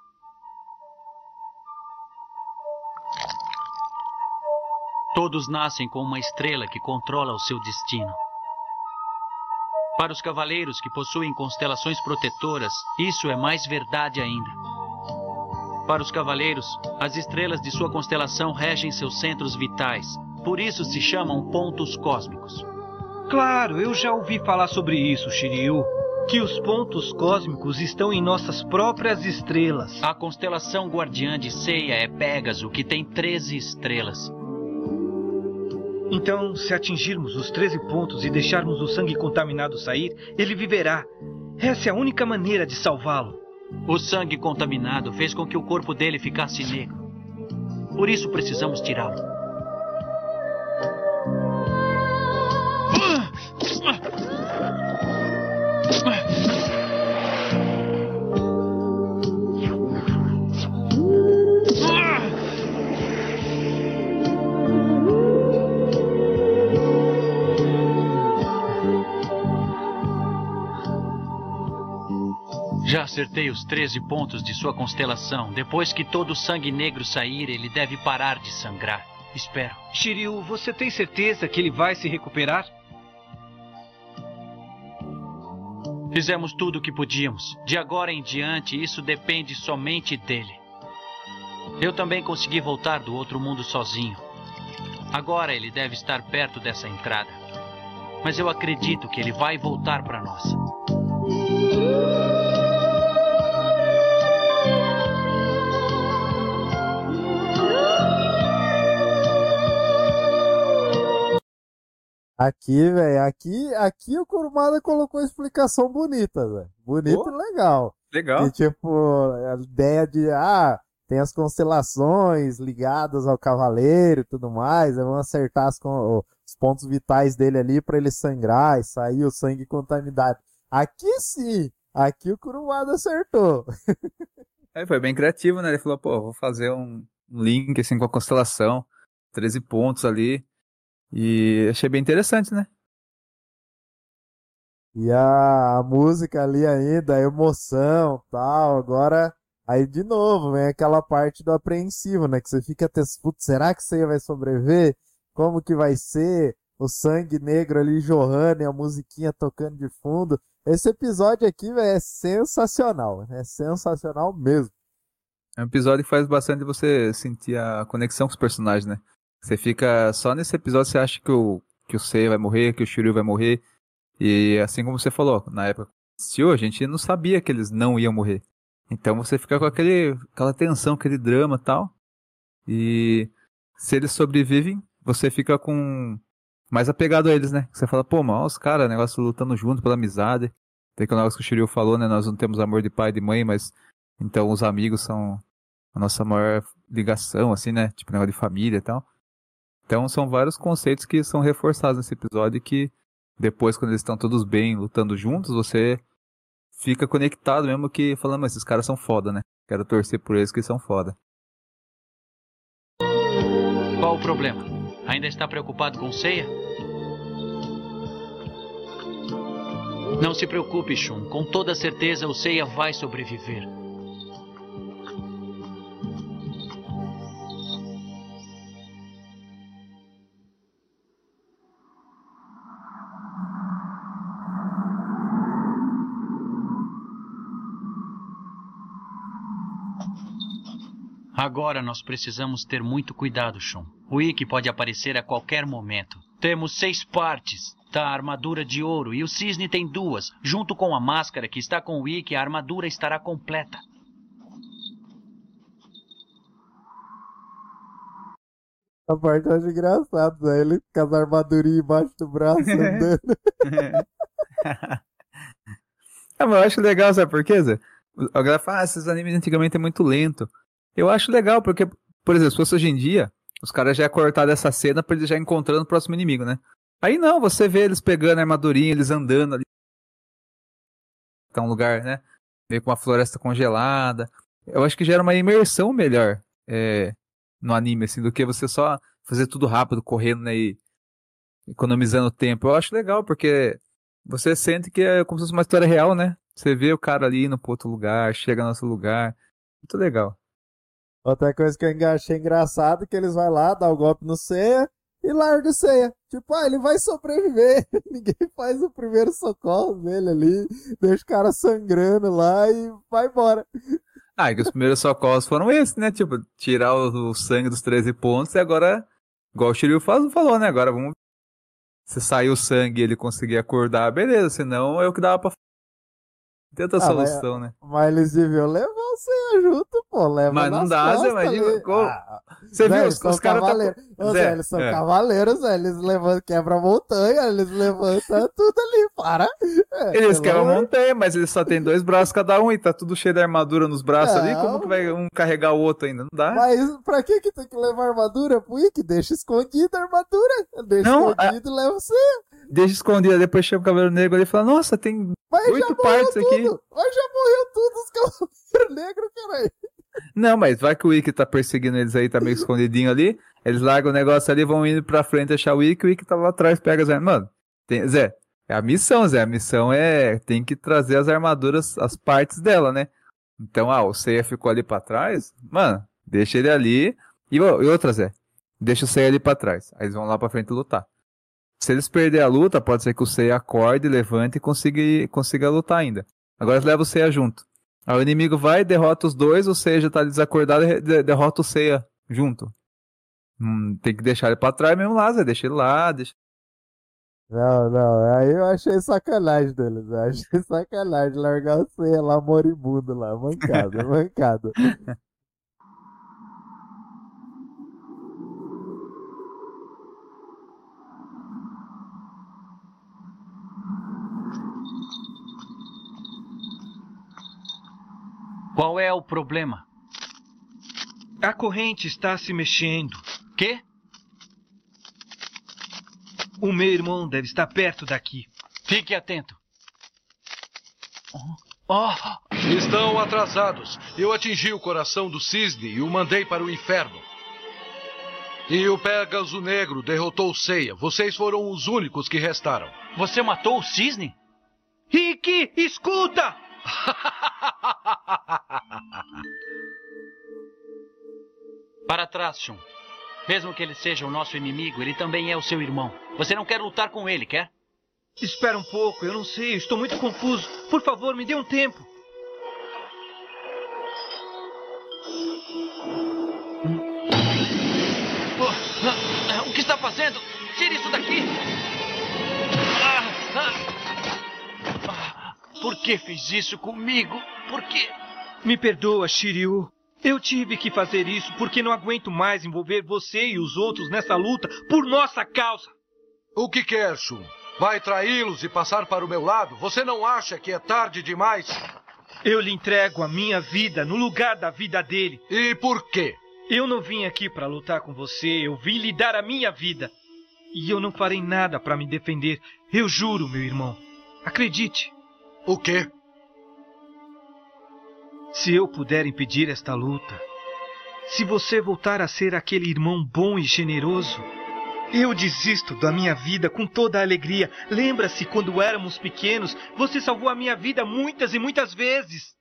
Todos nascem com uma estrela que controla o seu destino. Para os cavaleiros que possuem constelações protetoras, isso é mais verdade ainda. Para os cavaleiros, as estrelas de sua constelação regem seus centros vitais, por isso se chamam pontos cósmicos. Claro, eu já ouvi falar sobre isso, Shiryu. Que os pontos cósmicos estão em nossas próprias estrelas. A constelação guardiã de Ceia é Pégaso, que tem 13 estrelas. Então, se atingirmos os 13 pontos e deixarmos o sangue contaminado sair, ele viverá. Essa é a única maneira de salvá-lo. O sangue contaminado fez com que o corpo dele ficasse negro. Por isso precisamos tirá-lo. Já acertei os 13 pontos de sua constelação. Depois que todo o sangue negro sair, ele deve parar de sangrar. Espero. Shiryu, você tem certeza que ele vai se recuperar? Fizemos tudo o que podíamos. De agora em diante, isso depende somente dele. Eu também consegui voltar do outro mundo sozinho. Agora ele deve estar perto dessa entrada. Mas eu acredito que ele vai voltar para nós. Aqui, velho, aqui, aqui o Kurumada colocou explicação bonita, velho. Bonito Oh. e legal. Legal. E, tipo, a ideia de, ah, tem as constelações ligadas ao cavaleiro e tudo mais, aí vão acertar as os pontos vitais dele ali pra ele sangrar e sair o sangue contaminado. Aqui sim, aqui o Kurumada acertou. Aí foi bem criativo, né? Ele falou, pô, vou fazer um um link assim com a constelação, 13 pontos ali. E achei bem interessante, né? E a, a música ali ainda, a emoção tal. Agora, aí de novo, vem aquela parte do apreensivo, né? Que você fica até, putz, será que você vai sobreviver? Como que vai ser? O sangue negro ali jorrando e a musiquinha tocando de fundo. Esse episódio aqui, velho, é sensacional. É sensacional mesmo. É um episódio que faz bastante você sentir a conexão com os personagens, né? Você fica só nesse episódio, você acha que o, que o Sei vai morrer, que o Shiryu vai morrer. E assim como você falou, na época que assistiu, a gente não sabia que eles não iam morrer. Então você fica com aquele, aquela tensão, aquele drama tal. E se eles sobrevivem, você fica com mais apegado a eles, né? Você fala, pô, olha os caras, negócio lutando junto pela amizade. Tem aquele negócio que o Shiryu falou, né? Nós não temos amor de pai e de mãe, mas então os amigos são a nossa maior ligação, assim, né? Tipo, negócio de família e tal. Então são vários conceitos que são reforçados nesse episódio que depois, quando eles estão todos bem, lutando juntos, você fica conectado mesmo que falando, mas esses caras são foda, né? Quero torcer por eles que são foda. Qual o problema? Ainda está preocupado com Ceia? Não se preocupe, Shun. Com toda certeza o Seiya vai sobreviver. Agora nós precisamos ter muito cuidado, Shun. O Ikki pode aparecer a qualquer momento. Temos seis partes da armadura de ouro e o cisne tem duas. Junto com a máscara que está com o Ikki, a armadura estará completa. A parte eu acho engraçado, né? Ele com as armadurinhas embaixo do braço andando. Ah, mas eu acho legal, sabe por quê, Zé? A galera fala, ah, esses animes antigamente é muito lento. Eu acho legal, porque, por exemplo, se fosse hoje em dia, os caras já iam cortar dessa cena pra eles já encontrando o próximo inimigo, né? Aí não, você vê eles pegando a armadurinha, eles andando ali. Tá um lugar, né? Meio com uma floresta congelada. Eu acho que gera uma imersão melhor é, no anime, assim, do que você só fazer tudo rápido, correndo, né? E economizando tempo. Eu acho legal, porque você sente que é como se fosse uma história real, né? Você vê o cara ali indo pro outro lugar, chega no nosso lugar. Muito legal. Outra coisa que eu achei engraçado é que eles vão lá, dá o golpe no Ceia e larga o Ceia. Tipo, ah, ele vai sobreviver. Ninguém faz o primeiro socorro dele ali, deixa o cara sangrando lá e vai embora. Ah, e que os primeiros socorros foram esses, né? Tipo, tirar o, o sangue dos 13 pontos e agora, igual o Shiryu falou, né? Agora vamos. Se sair o sangue e ele conseguir acordar, beleza. Senão é o que dava pra Tenta a Ah, mas- solução, né? Mas eles deviam levar o Ceia junto, pô. Leva Mas não dá, Zé, imagina, ali. como- Ah, Você Zé, viu, os, os caras tá... cavaleiros. Zé, Zé, eles são é. cavaleiros, Zé. Eles levantam, quebra a montanha, eles levantam tudo ali, para. É, Eles querem amor- montanha, mas eles só tem dois braços cada um e tá tudo cheio de armadura nos braços ali. Não. Como que vai um carregar o outro ainda? Não dá. Mas pra que que tem que levar armadura? Pro Ikki, deixa escondida a armadura. Deixa Não, escondido e leva você. Deixa escondido, depois chega o cabelo negro ali e fala: Nossa, tem Mas já oito partes aqui. tudo. Mas já morreu tudo os cavaleiros negros, caralho. Não, mas vai que o Ikki tá perseguindo eles aí, tá meio escondidinho ali. Eles largam o negócio ali, vão indo pra frente achar o Ikki, o Ikki tá lá atrás, pega as armaduras. Mano, tem- Zé, é a missão, Zé. A missão é. Tem que trazer as armaduras, as partes dela, né? Então, ah, o Seiya ficou ali pra trás. Mano, deixa ele ali. E, e outra, Zé. Deixa o Seiya ali pra trás. Aí eles vão lá pra frente lutar. Se eles perderem a luta, pode ser que o Seiya acorde, levante e consiga, consiga lutar ainda. Agora eles levam o Seiya junto. Aí o inimigo vai, derrota os dois, o Seiya já tá desacordado e de- derrota o Seiya junto. Hum, tem que deixar ele pra trás mesmo lá, Zé. Deixa ele lá, deixa. Não, não, aí eu achei sacanagem deles. Eu achei sacanagem largar o Ceia lá moribundo lá. Mancada, mancada. Qual é o problema? A corrente está se mexendo. Quê? O meu irmão deve estar perto daqui. Fique atento. Oh, Estão atrasados. Eu atingi o coração do cisne e o mandei para o inferno. E o Pégaso Negro derrotou Ceia. Vocês foram os únicos que restaram. você matou o cisne? Rick, escuta! Para trás, Shun. Mesmo que ele seja o nosso inimigo, ele também é o seu irmão. Você não quer lutar com ele, quer? Espera um pouco, eu não sei, estou muito confuso. Por favor, me dê um tempo. Oh, ah, o que está fazendo? Tire isso daqui! Ah, ah. Por que fez isso comigo? Por quê? Me perdoa, Shiryu. Eu tive que fazer isso porque não aguento mais envolver você e os outros nessa luta por nossa causa. O que quer, Shun? Vai traí-los e passar para o meu lado? Você não acha que é tarde demais? Eu lhe entrego a minha vida no lugar da vida dele. E por quê? Eu não vim aqui para lutar com você, eu vim lhe dar a minha vida. E eu não farei nada para me defender. Eu juro, meu irmão. Acredite. O quê? Se eu puder impedir esta luta, Se você voltar a ser aquele irmão bom e generoso, eu desisto da minha vida com toda a alegria. Lembra-se quando éramos pequenos, você salvou a minha vida muitas e muitas vezes.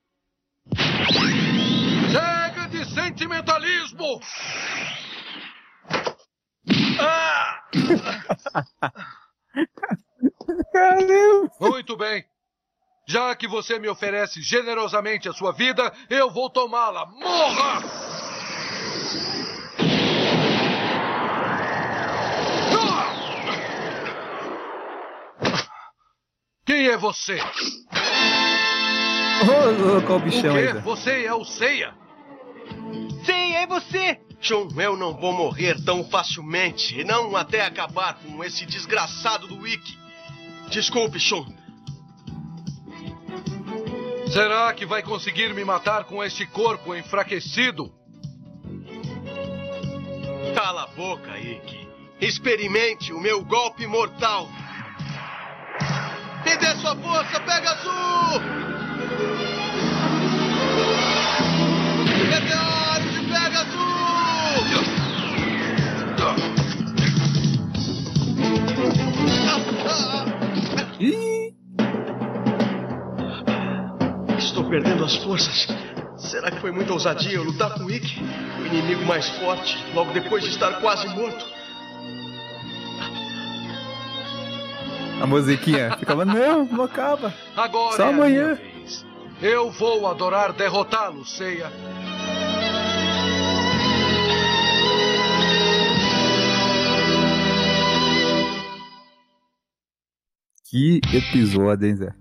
Chega de sentimentalismo! Ah! Muito bem. Já que você me oferece generosamente a sua vida, eu vou tomá-la. Morra! Quem é você? Ô, louco, o bichão o quê? Zé. Você é o Ceia? Sim, é você! Shun, eu não vou morrer tão facilmente, e não até acabar com esse desgraçado do Wiki. Desculpe, Shun. Será que vai conseguir me matar com este corpo enfraquecido? Cala a boca, Ikki. Experimente o meu golpe mortal. Me dê sua força, Pegasus! Meteoro de Pegasus! Ih, Estou perdendo as forças. Será que foi muita ousadia eu lutar com o Ikki? O inimigo mais forte, logo depois de estar quase morto. a musiquinha ficava, não, não acaba. Agora Só é amanhã. Eu vou adorar derrotá-lo, Ceia. Que episódio, hein, Zé?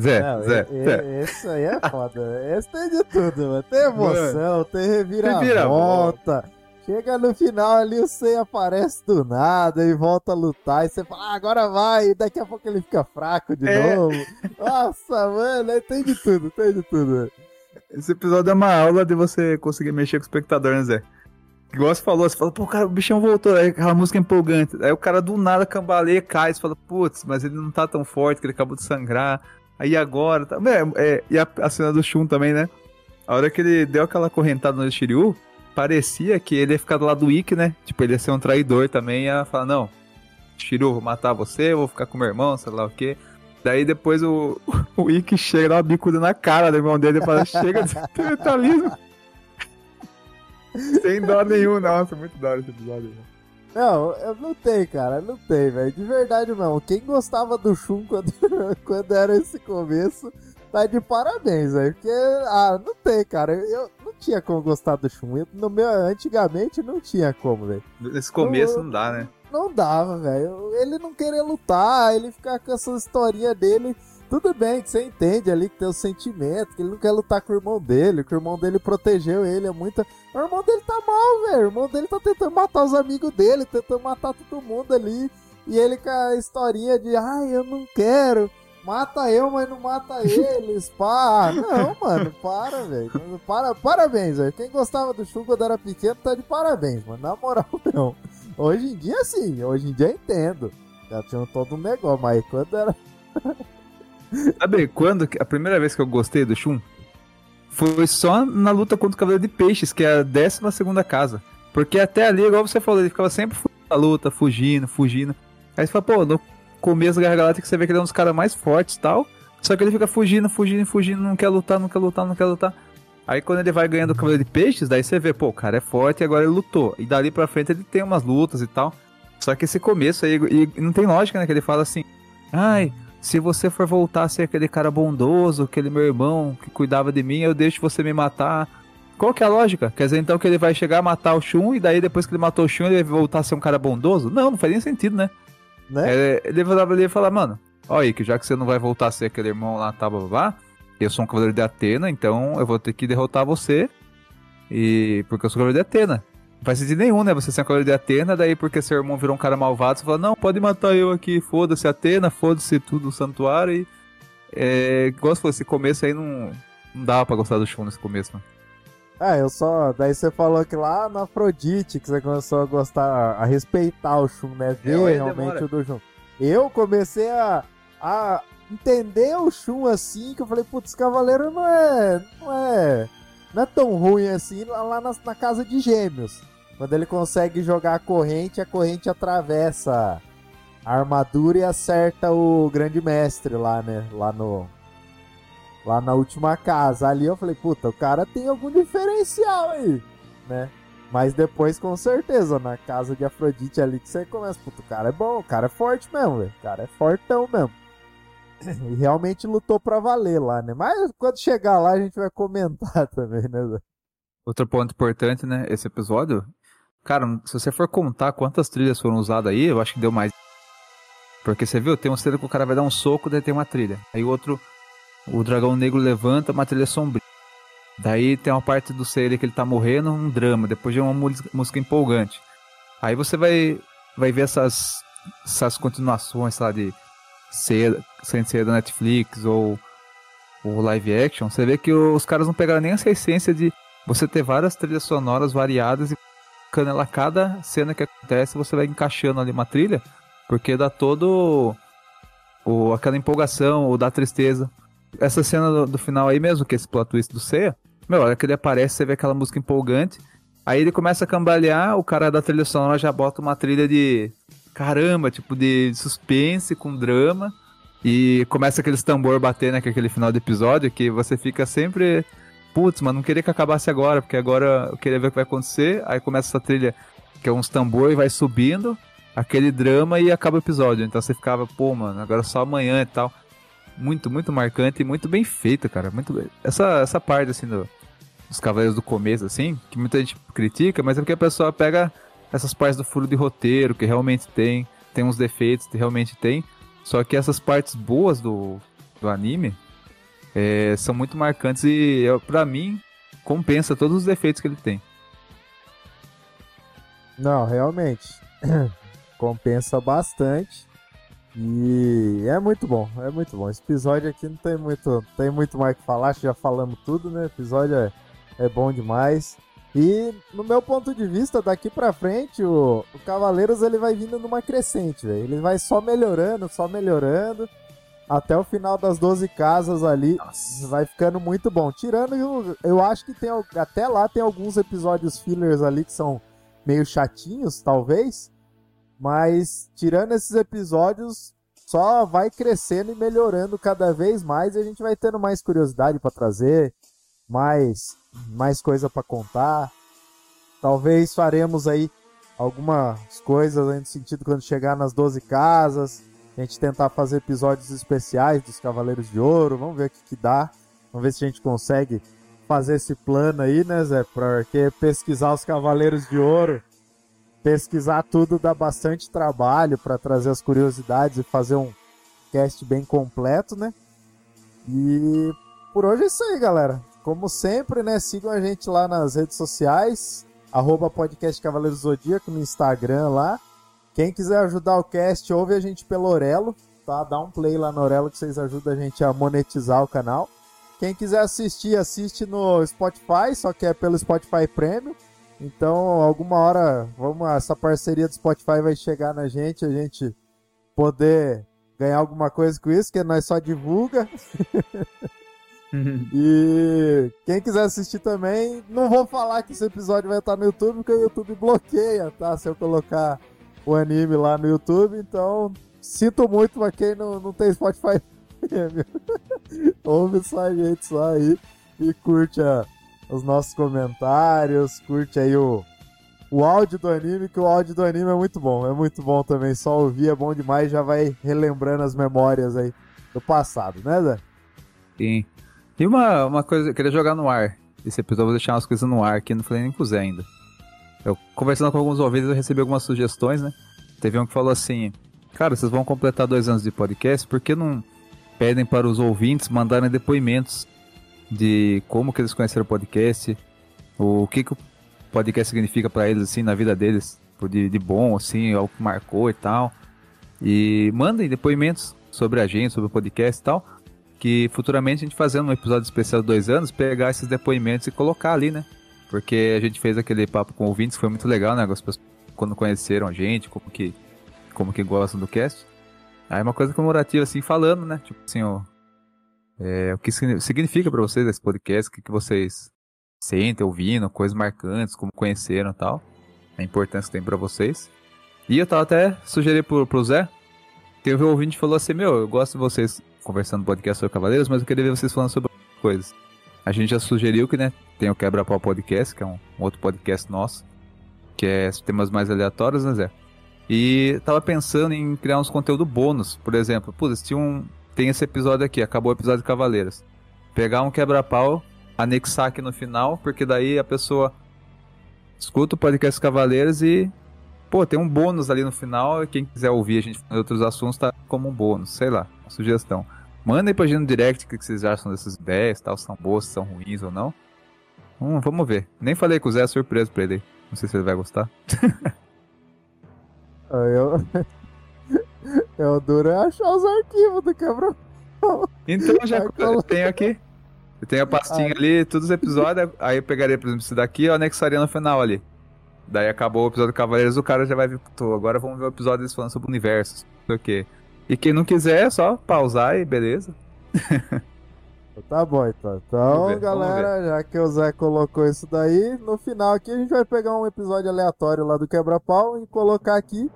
Zé, Não, Zé, e- Zé. Esse aí é foda. Esse tem de tudo, mano. Tem emoção, tem reviravolta. Chega no final ali, o Sei aparece do nada e volta a lutar. E você fala, ah, agora vai. E daqui a pouco ele fica fraco de É. novo. Nossa, mano, aí tem de tudo, tem de tudo. Esse episódio é uma aula de você conseguir mexer com o espectador, né, Zé? Igual você falou, você fala, pô, cara, o bichão voltou, aí aquela música empolgante. Aí o cara do nada cambaleia, cai, você fala, putz, mas ele não tá tão forte, que ele acabou de sangrar. Aí agora, tá... é, é, e a, a cena do Shun também, né? A hora que ele deu aquela correntada no Shiryu, parecia que ele ia ficar do lado do Ikki, né? Tipo, ele ia ser um traidor também, ia falar, não, Shiryu, vou matar você, vou ficar com meu irmão, sei lá o quê. Daí depois o, o Ikki chega, dá uma bicuda na cara do irmão dele e fala, chega de sentimentalismo. Sem dó nenhum, nossa, muito da hora esse episódio. Não, eu não tem, cara, não tem, velho. De verdade mesmo. Quem gostava do Shun quando, quando era esse começo, tá de parabéns, velho. Porque, ah, não tem, cara. Eu não tinha como gostar do Shun. Eu, no meu, antigamente não tinha como, velho. Nesse começo não dá, né? Não dava, velho. Ele não querer lutar, ele ficar com essa historinha dele. Tudo bem que você entende ali que tem o sentimento, que ele não quer lutar com o irmão dele, que o irmão dele protegeu ele, é muita. O irmão dele tá mal, velho. O irmão dele tá tentando matar os amigos dele, tentando matar todo mundo ali. E ele com a historinha de, ai, eu não quero. Mata eu, mas não mata eles, pá. Não, mano, para, velho. Para, parabéns, velho. Quem gostava do Shun quando era pequeno tá de parabéns, mano. Na moral, não. Hoje em dia, sim. Hoje em dia eu entendo. Já tinha todo um negócio, mas quando era. Sabe quando? A primeira vez que eu gostei do Shun foi só na luta contra o Cavaleiro de Peixes, que é a 12 segunda casa. Porque até ali, igual você falou, ele ficava sempre da luta, fugindo, fugindo. Aí você fala, pô, no começo da Guerra Galáctica você vê que ele é um dos caras mais fortes tal. Só que ele fica fugindo, fugindo, fugindo, não quer lutar, não quer lutar, não quer lutar. Aí quando ele vai ganhando o Cavaleiro de Peixes, daí você vê, pô, o cara é forte e agora ele lutou. E dali pra frente ele tem umas lutas e tal. Só que esse começo aí, e não tem lógica, né? Que ele fala assim, ai, se você for voltar a ser aquele cara bondoso, aquele meu irmão que cuidava de mim, eu deixo você me matar. Qual que é a lógica? Quer dizer então que ele vai chegar a matar o Shun e daí depois que ele matou o Shun ele vai voltar a ser um cara bondoso? Não, não faz nem sentido, né? Né? É, ele vai ali e falar, mano, ó aí, que já que você não vai voltar a ser aquele irmão lá, tá, babá, eu sou um cavaleiro de Atena, então eu vou ter que derrotar você. E. Porque eu sou cavaleiro de Atena. Faz sentido nenhum, né? Você ser um cavaleiro de Atena, daí porque seu irmão virou um cara malvado, você fala, não, pode matar eu aqui, foda-se Atena, foda-se tudo do santuário e. É, igual se fosse esse começo aí não. Não dava pra gostar do Shun nesse começo, mano. Ah, eu só. Daí você falou que lá na Afrodite que você começou a gostar, a respeitar o Shun, né? Ver É, aí realmente demora. o do Shun. Eu comecei a, a entender o Shun assim, que eu falei, putz, esse cavaleiro não é. Não é. não é tão ruim assim lá na, na casa de gêmeos. Quando ele consegue jogar a corrente, a corrente atravessa a armadura e acerta o grande mestre lá, né? Lá no. Lá na última casa. Ali eu falei, puta, o cara tem algum diferencial aí, né? Mas depois, com certeza, na casa de Afrodite ali que você começa, puta, o cara é bom, o cara é forte mesmo, velho. O cara é fortão mesmo. E realmente lutou pra valer lá, né? Mas quando chegar lá a gente vai comentar também, né? Outro ponto importante, né? Esse episódio. Cara, se você for contar quantas trilhas foram usadas aí, eu acho que deu mais. Porque você viu, tem um cena que o cara vai dar um soco, daí tem uma trilha. Aí o outro, o dragão negro levanta, uma trilha sombria. Daí tem uma parte do Seiya que ele tá morrendo, um drama. Depois de uma música empolgante. Aí você vai, vai ver essas, essas continuações, lá, de Seiya, Seiya da Netflix ou o live action. Você vê que os caras não pegaram nem essa essência de você ter várias trilhas sonoras variadas e canela cada cena que acontece você vai encaixando ali uma trilha, porque dá todo o, aquela empolgação ou dá tristeza. Essa cena do, do, final aí mesmo, que é esse plot twist do Seiya, meu, hora que ele aparece, você vê aquela música empolgante, aí ele começa a cambalear, o cara da trilha sonora já bota uma trilha de caramba, tipo de suspense com drama, e começa aqueles tambor bater, né, que aquele final do episódio, que você fica sempre putz, mas não queria que acabasse agora, porque agora eu queria ver o que vai acontecer. Aí começa essa trilha que é uns tambor e vai subindo, aquele drama e acaba o episódio. Então você ficava, pô, mano, agora só amanhã e tal. Muito, muito marcante e muito bem feito, cara. Muito bem. Essa, essa parte, assim, do, dos Cavaleiros do começo, assim, que muita gente critica, mas é porque a pessoa pega essas partes do furo de roteiro, que realmente tem, tem uns defeitos que realmente tem. Só que essas partes boas do, do anime, é, são muito marcantes e, para mim, compensa todos os defeitos que ele tem. Não, realmente. compensa bastante. E é muito bom, é muito bom. Esse episódio aqui não tem muito, tem muito mais que falar, já falamos tudo, né? O episódio é, é bom demais. E no meu ponto de vista, daqui pra frente, o, o Cavaleiros ele vai vindo numa crescente. Ele vai só melhorando, só melhorando até o final das 12 casas ali Nossa. vai ficando muito bom. Tirando, eu, eu acho que tem até lá tem alguns episódios fillers ali que são meio chatinhos, talvez. Mas tirando esses episódios, só vai crescendo e melhorando cada vez mais e a gente vai tendo mais curiosidade para trazer, mais mais coisa para contar. Talvez faremos aí algumas coisas no sentido quando chegar nas 12 casas a gente tentar fazer episódios especiais dos Cavaleiros de Ouro. Vamos ver o que, que dá. Vamos ver se a gente consegue fazer esse plano aí, né, Zé? Porque pesquisar os Cavaleiros de Ouro, pesquisar tudo dá bastante trabalho para trazer as curiosidades e fazer um cast bem completo, né? E por hoje é isso aí, galera. Como sempre, né? Sigam a gente lá nas redes sociais, arroba podcast Cavaleiros Zodíaco no Instagram lá. Quem quiser ajudar o cast, ouve a gente pelo Orelo, tá? Dá um play lá no Orelo que vocês ajudam a gente a monetizar o canal. Quem quiser assistir, assiste no Spotify, só que é pelo Spotify Premium. Então, alguma hora, vamos, essa parceria do Spotify vai chegar na gente, a gente poder ganhar alguma coisa com isso, que nós só divulga. e quem quiser assistir também, não vou falar que esse episódio vai estar no YouTube, porque o YouTube bloqueia, tá? Se eu colocar o anime lá no YouTube, então sinto muito pra quem não, não tem Spotify Ouve só a gente só aí e curte a, os nossos comentários, curte aí o, o áudio do anime, que o áudio do anime é muito bom, é muito bom também, só ouvir é bom demais, já vai relembrando as memórias aí do passado, né, Zé? Sim. E uma, uma coisa, eu queria jogar no ar, esse episódio, vou deixar umas coisas no ar aqui, não falei nem com o Zé ainda. Eu conversando com alguns ouvintes, eu recebi algumas sugestões, né? Teve um que falou assim: Cara, vocês vão completar dois anos de podcast, por que não pedem para os ouvintes mandarem depoimentos de como que eles conheceram o podcast, o que, que o podcast significa para eles, assim, na vida deles, de, de bom, assim, algo que marcou e tal. E mandem depoimentos sobre a gente, sobre o podcast e tal, que futuramente a gente fazendo um episódio especial de dois anos, pegar esses depoimentos e colocar ali, né? Porque a gente fez aquele papo com ouvintes, foi muito legal, né? As pessoas quando conheceram a gente, como que, como que gostam do cast. Aí uma coisa comemorativa, assim, falando, né? Tipo assim, ó, é, o que significa para vocês esse podcast, o que, que vocês sentem ouvindo, coisas marcantes, como conheceram e tal. A importância que tem pra vocês. E eu tava até sugerindo pro, pro Zé. Teve um ouvinte que falou assim: Meu, eu gosto de vocês conversando no podcast sobre Cavaleiros, mas eu queria ver vocês falando sobre outras coisas. A gente já sugeriu que, né, tem o Quebra-Pau Podcast, que é um, um outro podcast nosso, que é temas mais aleatórios, né, Zé? E tava pensando em criar uns conteúdo bônus, por exemplo. Putz, tinha um, tem esse episódio aqui, acabou o episódio de Cavaleiros. Pegar um quebra-pau, anexar aqui no final, porque daí a pessoa escuta o podcast Cavaleiros e. Pô, tem um bônus ali no final. Quem quiser ouvir a gente falando outros assuntos, tá como um bônus, sei lá, uma sugestão. Manda aí pra gente no direct o que vocês acham dessas ideias, tal, se são boas, se são ruins ou não. Hum, vamos ver. Nem falei com o Zé, é surpresa pra ele. Não sei se ele vai gostar. Eu. Eu duro é achar os arquivos do quebra Então já eu tenho aqui. Eu tenho a pastinha ah. ali, todos os episódios, aí eu pegaria, por exemplo, esse daqui e anexaria no final ali. Daí acabou o episódio do Cavaleiros, o cara já vai vir, agora vamos ver o episódio deles falando sobre o universo, não sei o quê. E quem não quiser, é só pausar e beleza. Tá bom, então. Então, galera, já que o Zé colocou isso daí, no final aqui a gente vai pegar um episódio aleatório lá do Quebra-Pau e colocar aqui.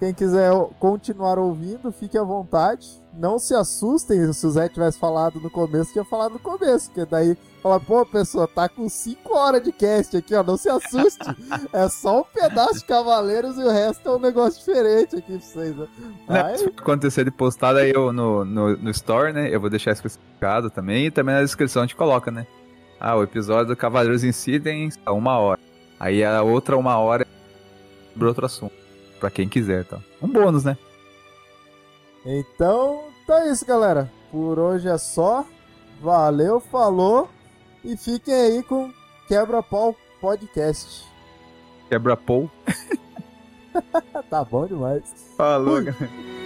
Quem quiser continuar ouvindo, fique à vontade. Não se assustem se o Zé tivesse falado no começo, tinha falado no começo, porque daí fala, pô, pessoa, tá com 5 horas de cast aqui, ó, não se assuste. é só um pedaço de Cavaleiros e o resto é um negócio diferente aqui pra vocês. Né? Aí... Se acontecer de postar aí eu no, no, no Store, né, eu vou deixar especificado também, e também na descrição a gente coloca, né. Ah, o episódio do Cavaleiros em si tem uma hora. Aí a outra uma hora é sobre outro assunto para quem quiser, tá? Um bônus, né? Então, tá isso, galera. Por hoje é só. Valeu, falou e fiquem aí com Quebra-Pau Podcast. Quebra-Pau? tá bom demais. Falou, galera.